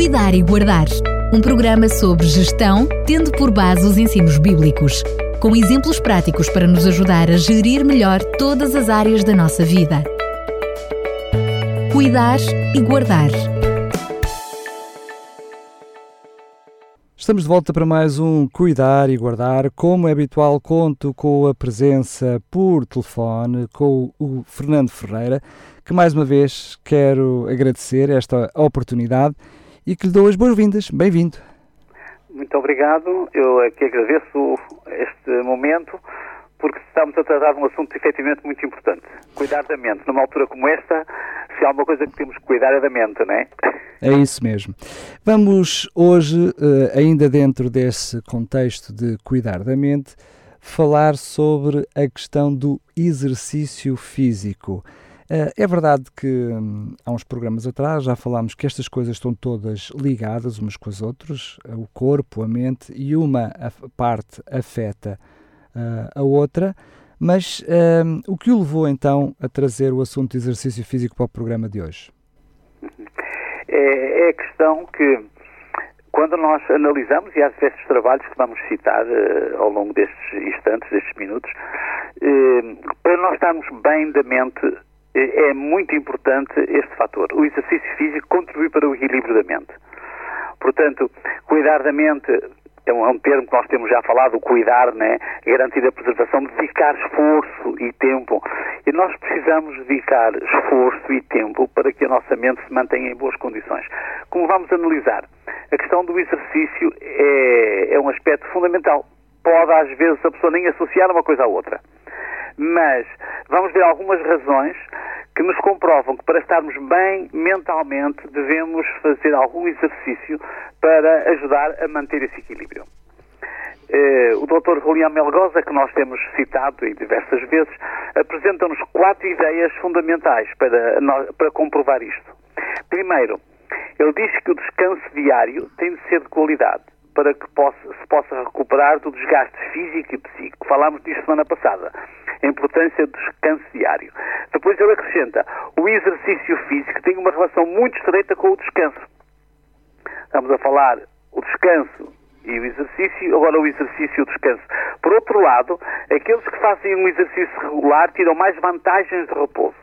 Cuidar e Guardar. Um programa sobre gestão, tendo por base os ensinos bíblicos, com exemplos práticos para nos ajudar a gerir melhor todas as áreas da nossa vida. Cuidar e Guardar. Estamos de volta para mais um Cuidar e Guardar. Como é habitual, conto com a presença por telefone com o Fernando Ferreira, que mais uma vez quero agradecer esta oportunidade e que lhe dou as boas-vindas. Bem-vindo. Muito obrigado. Eu aqui agradeço este momento porque estamos a tratar de um assunto efetivamente muito importante. Cuidar da mente. Numa altura como esta, se há alguma coisa que temos que cuidar é da mente, não é? É isso mesmo. Vamos hoje, eh, ainda dentro desse contexto de cuidar da mente, falar sobre a questão do exercício físico. Eh, é verdade que hum, há uns programas atrás já falámos que estas coisas estão todas ligadas umas com as outras, o corpo, a mente, e uma parte afeta uh, a outra. Mas um, o que o levou então a trazer o assunto de exercício físico para o programa de hoje? É, é a questão que, quando nós analisamos, e há diversos trabalhos que vamos citar uh, ao longo destes instantes, destes minutos, uh, para nós estarmos bem da mente, é muito importante este fator. O exercício físico contribui para o equilíbrio da mente. Portanto, cuidar da mente é um, é termo que nós temos já falado, cuidar, né? garantir a preservação, dedicar esforço e tempo. E nós precisamos dedicar esforço e tempo para que a nossa mente se mantenha em boas condições. Como vamos analisar? A questão do exercício é, é um aspecto fundamental. Pode, às vezes, a pessoa nem associar uma coisa à outra. Mas vamos ver algumas razões que nos comprovam que para estarmos bem mentalmente devemos fazer algum exercício para ajudar a manter esse equilíbrio. Uh, o Dr. Julián Melgoza, que nós temos citado e diversas vezes, apresenta-nos quatro ideias fundamentais para, para comprovar isto. Primeiro, ele diz que o descanso diário tem de ser de qualidade para que possa, se possa recuperar do desgaste físico e psíquico. Falámos disso semana passada. A importância do descanso diário. Depois ele acrescenta, o exercício físico tem uma relação muito estreita com o descanso. Estamos a falar o descanso e o exercício, agora o exercício e o descanso. Por outro lado, aqueles que fazem um exercício regular tiram mais vantagens de repouso.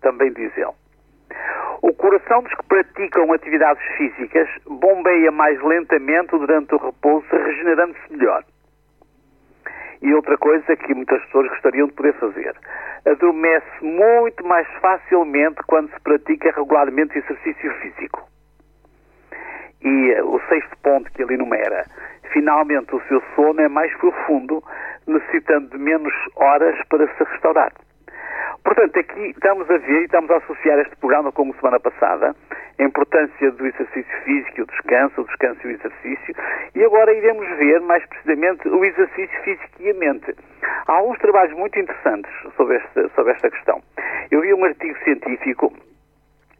Também diz ele. O coração dos que praticam atividades físicas bombeia mais lentamente durante o repouso, regenerando-se melhor. E outra coisa que muitas pessoas gostariam de poder fazer: adormece muito mais facilmente quando se pratica regularmente exercício físico. E eh, o sexto ponto que ele enumera: finalmente o seu sono é mais profundo, necessitando de menos horas para se restaurar. Portanto, aqui estamos a ver e estamos a associar este programa com a semana passada, a importância do exercício físico e o descanso, o descanso e o exercício, e agora iremos ver mais precisamente o exercício físico e a mente. Há alguns trabalhos muito interessantes sobre esta, sobre esta questão. Eu vi um artigo científico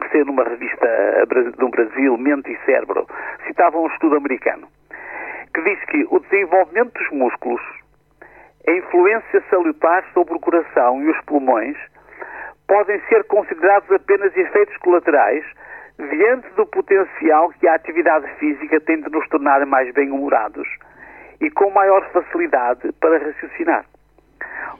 que saiu numa revista do Brasil, Mente e Cérebro, citava um estudo americano, que diz que o desenvolvimento dos músculos, a influência salutar sobre o coração e os pulmões podem ser considerados apenas efeitos colaterais diante do potencial que a atividade física tem de nos tornar mais bem-humorados e com maior facilidade para raciocinar.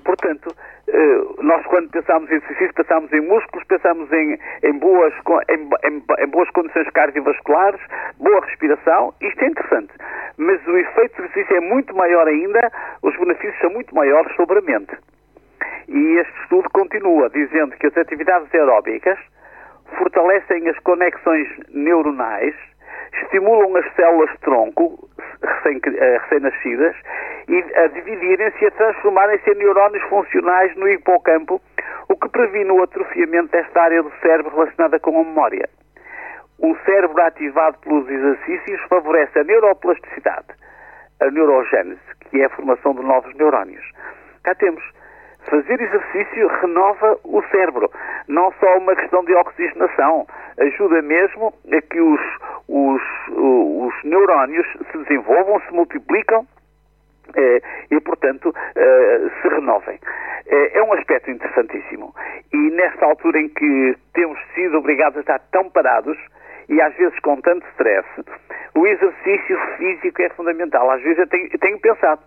Portanto, eh, nós quando pensamos em exercício, pensamos em músculos, pensamos em, em boas, em, em, em, boas condições cardiovasculares, boa respiração, isto é interessante. Mas o efeito do exercício é muito maior ainda, os benefícios são muito maiores sobre a mente. E este estudo continua dizendo que as atividades aeróbicas fortalecem as conexões neuronais, estimulam as células tronco eh, recém-nascidas e a dividirem-se e a transformarem-se em neurónios funcionais no hipocampo, o que previne o atrofiamento desta área do cérebro relacionada com a memória. Um cérebro ativado pelos exercícios favorece a neuroplasticidade, a neurogênese, que é a formação de novos neurónios. Cá temos Fazer exercício renova o cérebro, não só uma questão de oxigenação, ajuda mesmo a que os, os, os neurónios se desenvolvam, se multiplicam eh, e, portanto, eh, se renovem. Eh, é um aspecto interessantíssimo. E nesta altura em que temos sido obrigados a estar tão parados, e às vezes com tanto stress, o exercício físico é fundamental. Às vezes eu tenho, eu tenho pensado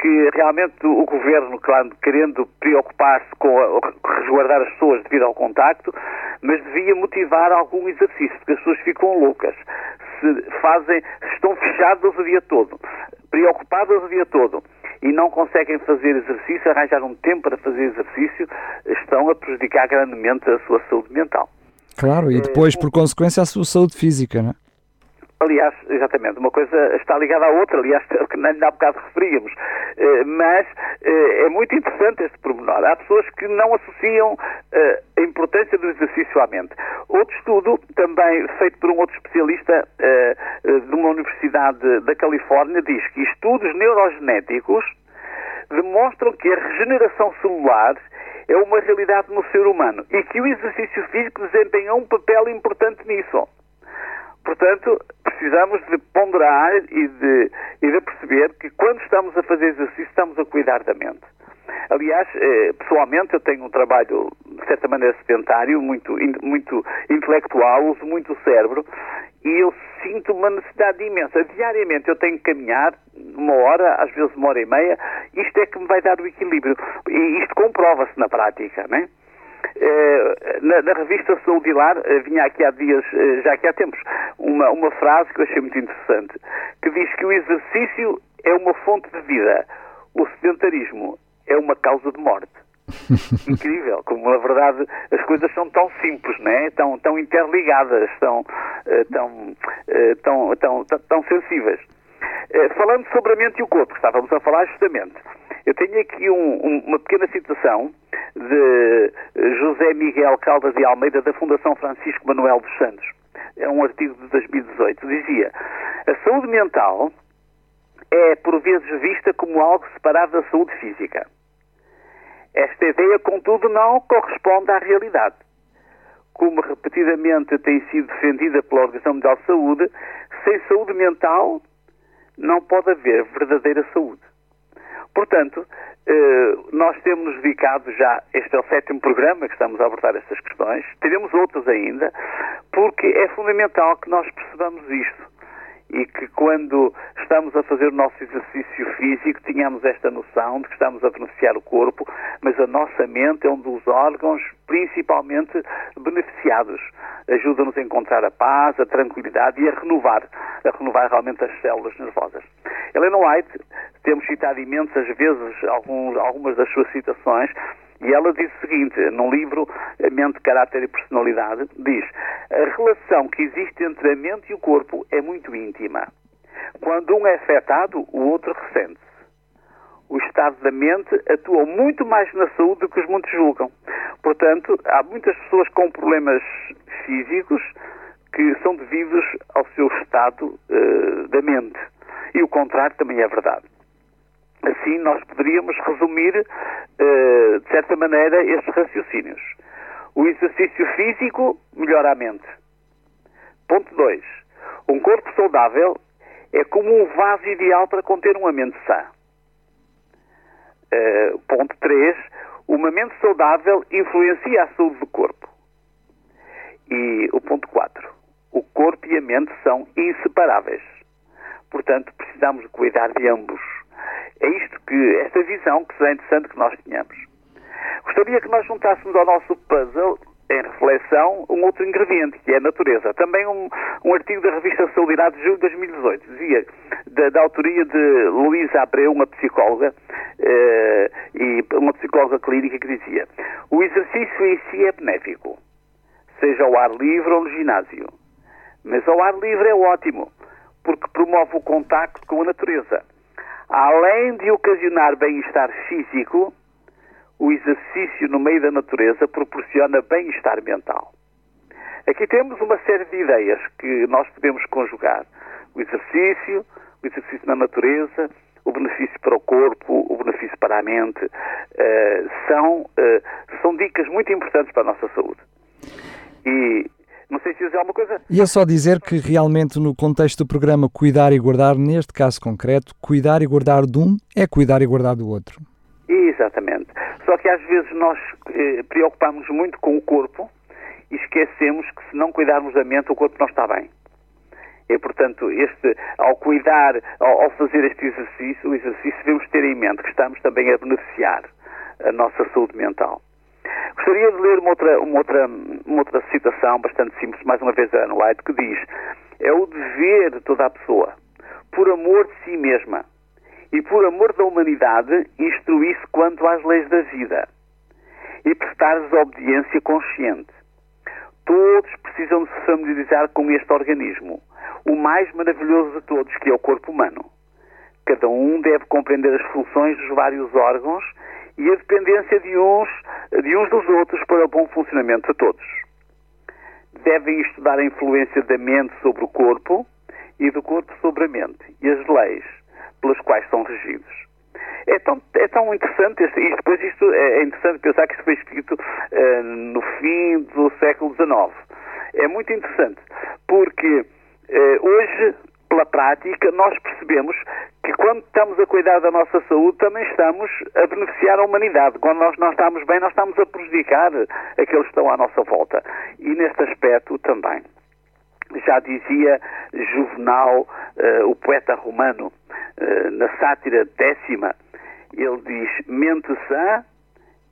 que realmente o governo, claro, querendo preocupar-se com a, resguardar as pessoas devido ao contacto, mas devia motivar algum exercício, porque as pessoas ficam loucas. Se fazem, estão fechadas o dia todo, preocupadas o dia todo e não conseguem fazer exercício, arranjar um tempo para fazer exercício, estão a prejudicar grandemente a sua saúde mental. Claro, e depois, por consequência, a sua saúde física, não é? Aliás, exatamente, uma coisa está ligada à outra, aliás, que nem há bocado referíamos. Eh, mas eh, é muito interessante este pormenor. Há pessoas que não associam eh, a importância do exercício à mente. Outro estudo, também feito por um outro especialista de uma universidade da Califórnia, diz que estudos neurogenéticos demonstram que a regeneração celular é uma realidade no ser humano e que o exercício físico desempenha um papel importante nisso. Portanto, precisamos de ponderar e de, e de perceber que quando estamos a fazer exercício estamos a cuidar da mente. Aliás, eh, pessoalmente eu tenho um trabalho, de certa maneira, sedentário, muito, muito intelectual, uso muito o cérebro e eu sinto uma necessidade imensa. Diariamente eu tenho que caminhar uma hora, às vezes uma hora e meia, isto é que me vai dar o equilíbrio. E isto comprova-se na prática, não é? Eh, na, na, revista Saúde Lar, eh, vinha aqui há dias, já aqui há tempos, uma, uma frase que eu achei muito interessante, que diz que o exercício é uma fonte de vida, o sedentarismo é uma causa de morte. Incrível, como na verdade as coisas são tão simples, né? tão, tão interligadas, tão, tão, tão, tão, tão, tão sensíveis. Falando sobre a mente e o corpo, estávamos a falar justamente. Eu tenho aqui um, um, uma pequena citação de José Miguel Caldas de Almeida, da Fundação Francisco Manuel dos Santos. É um artigo de 2018. Dizia: A saúde mental é por vezes vista como algo separado da saúde física. Esta ideia, contudo, não corresponde à realidade. Como repetidamente tem sido defendida pela Organização Mundial de Saúde, sem saúde mental não pode haver verdadeira saúde. Portanto, eh, nós temos dedicado já, este é o sétimo programa que estamos a abordar estas questões, teremos outros ainda, porque é fundamental que nós percebamos isto e que quando estamos a fazer o nosso exercício físico tenhamos esta noção de que estamos a beneficiar o corpo, mas a nossa mente é um dos órgãos principalmente beneficiados. Ajuda-nos a encontrar a paz, a tranquilidade e a renovar, a renovar realmente as células nervosas. Helena White, temos citado imensas vezes alguns, algumas das suas citações, e ela diz o seguinte, num livro, Mente, Caráter e Personalidade, diz, a relação que existe entre a mente e o corpo é muito íntima. Quando um é afetado, o outro ressente-se. O estado da mente atua muito mais na saúde do que os muitos julgam. Portanto, há muitas pessoas com problemas físicos que são devidos ao seu estado uh, da mente. E o contrário também é verdade. Assim, nós poderíamos resumir, uh, de certa maneira, estes raciocínios. O exercício físico melhora a mente. Ponto 2. Um corpo saudável é como um vaso ideal para conter uma mente sã. Uh, ponto 3. Uma mente saudável influencia a saúde do corpo. E o ponto 4. O corpo e a mente são inseparáveis. Portanto, precisamos de cuidar de ambos. É isto que, esta visão que será interessante que nós tenhamos. Gostaria que nós juntássemos ao nosso puzzle, em reflexão, um outro ingrediente, que é a natureza. Também um, um artigo da revista Saudade de julho de 2018, dizia, da, da autoria de Luísa Abreu, uma psicóloga, eh, e uma psicóloga clínica, que dizia: o exercício em si é benéfico, seja ao ar livre ou no ginásio. Mas ao ar livre é ótimo, porque promove o contacto com a natureza. Além de ocasionar bem-estar físico, o exercício no meio da natureza proporciona bem-estar mental. Aqui temos uma série de ideias que nós podemos conjugar. O exercício, o exercício na natureza, o benefício para o corpo, o benefício para a mente, uh, são, uh, são dicas muito importantes para a nossa saúde. E não sei se dizer alguma coisa. Ia só dizer que realmente no contexto do programa Cuidar e Guardar, neste caso concreto, cuidar e guardar de um é cuidar e guardar do outro. Exatamente. Só que às vezes nós eh, preocupamos muito com o corpo e esquecemos que se não cuidarmos da mente, o corpo não está bem. E, portanto, este, ao cuidar, ao, ao fazer este exercício, o exercício devemos ter em mente que estamos também a beneficiar a nossa saúde mental. Gostaria de ler uma outra, uma outra, uma outra citação bastante simples, mais uma vez, da Anne White, que diz: É o dever de toda a pessoa, por amor de si mesma e por amor da humanidade, instruir-se quanto às leis da vida e prestar-lhes obediência consciente. Todos precisam de se familiarizar com este organismo, o mais maravilhoso de todos, que é o corpo humano. Cada um deve compreender as funções dos vários órgãos e a dependência de uns, de uns dos outros para o bom funcionamento de todos. Devem estudar a influência da mente sobre o corpo e do corpo sobre a mente e as leis pelas quais são regidos. É tão, é tão interessante, e depois isto é, é interessante pensar que isto foi escrito uh, no fim do século XIX. É muito interessante, porque uh, hoje, pela prática, nós percebemos que quando estamos a cuidar da nossa saúde, também estamos a beneficiar a humanidade. Quando nós não estamos bem, nós estamos a prejudicar aqueles que estão à nossa volta. E neste aspecto também. Já dizia Juvenal, uh, o poeta romano, uh, na sátira décima, ele diz mente sã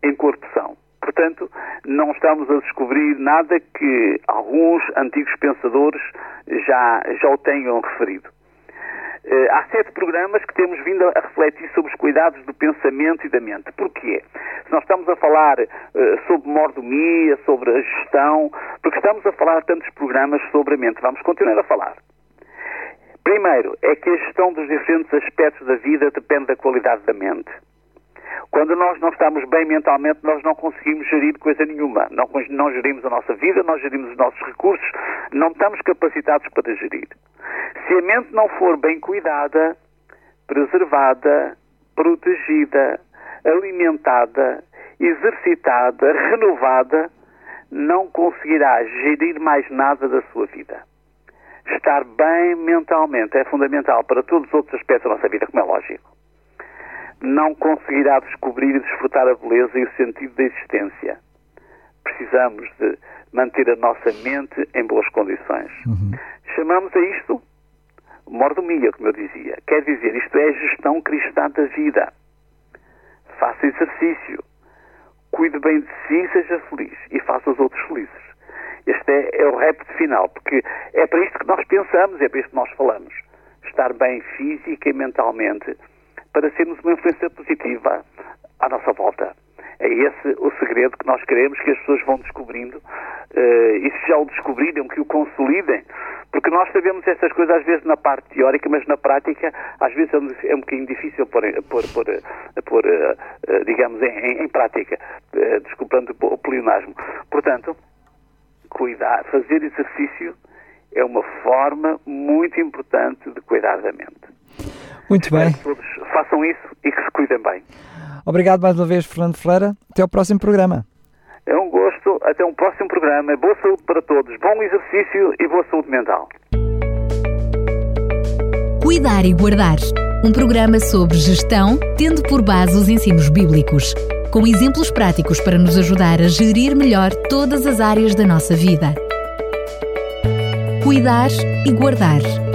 em corpo são. Portanto, não estamos a descobrir nada que alguns antigos pensadores já, já o tenham referido. Uh, há sete programas que temos vindo a refletir sobre os cuidados do pensamento e da mente. Porquê? Se nós estamos a falar uh, sobre mordomia, sobre a gestão, porque estamos a falar tantos programas sobre a mente, vamos continuar a falar. Primeiro, é que a gestão dos diferentes aspectos da vida depende da qualidade da mente. Quando nós não estamos bem mentalmente, nós não conseguimos gerir coisa nenhuma. Não, não gerimos a nossa vida, não gerimos os nossos recursos, não estamos capacitados para gerir. Se a mente não for bem cuidada, preservada, protegida, alimentada, exercitada, renovada, não conseguirá gerir mais nada da sua vida. Estar bem mentalmente é fundamental para todos os outros aspectos da nossa vida, como é lógico não conseguirá descobrir e desfrutar a beleza e o sentido da existência. Precisamos de manter a nossa mente em boas condições. Uhum. Chamamos a isto mordomia, como eu dizia. Quer dizer, isto é a gestão cristã da vida. Faça exercício. Cuide bem de si, seja feliz. E faça os outros felizes. Este é, é o repto final, porque é para isto que nós pensamos, é para isto que nós falamos. Estar bem física e mentalmente para sermos uma influência positiva à nossa volta. É esse o segredo que nós queremos que as pessoas vão descobrindo uh, e se já o descobrirem, que o consolidem, porque nós sabemos estas coisas às vezes na parte teórica, mas na prática às vezes é um, bocadinho difícil pôr, pôr, pôr, pôr uh, digamos, em, em prática, desculpando o pleonasmo. Portanto, cuidar, fazer exercício é uma forma muito importante de cuidar da mente. Muito bem. Que todos façam isso e que se cuidem bem. Obrigado mais uma vez, Fernando Ferreira. Até ao próximo programa. É um gosto. Até um próximo programa. Boa saúde para todos. Bom exercício e boa saúde mental. Cuidar e Guardar. Um programa sobre gestão, tendo por base os ensinos bíblicos, com exemplos práticos para nos ajudar a gerir melhor todas as áreas da nossa vida. Cuidar e Guardar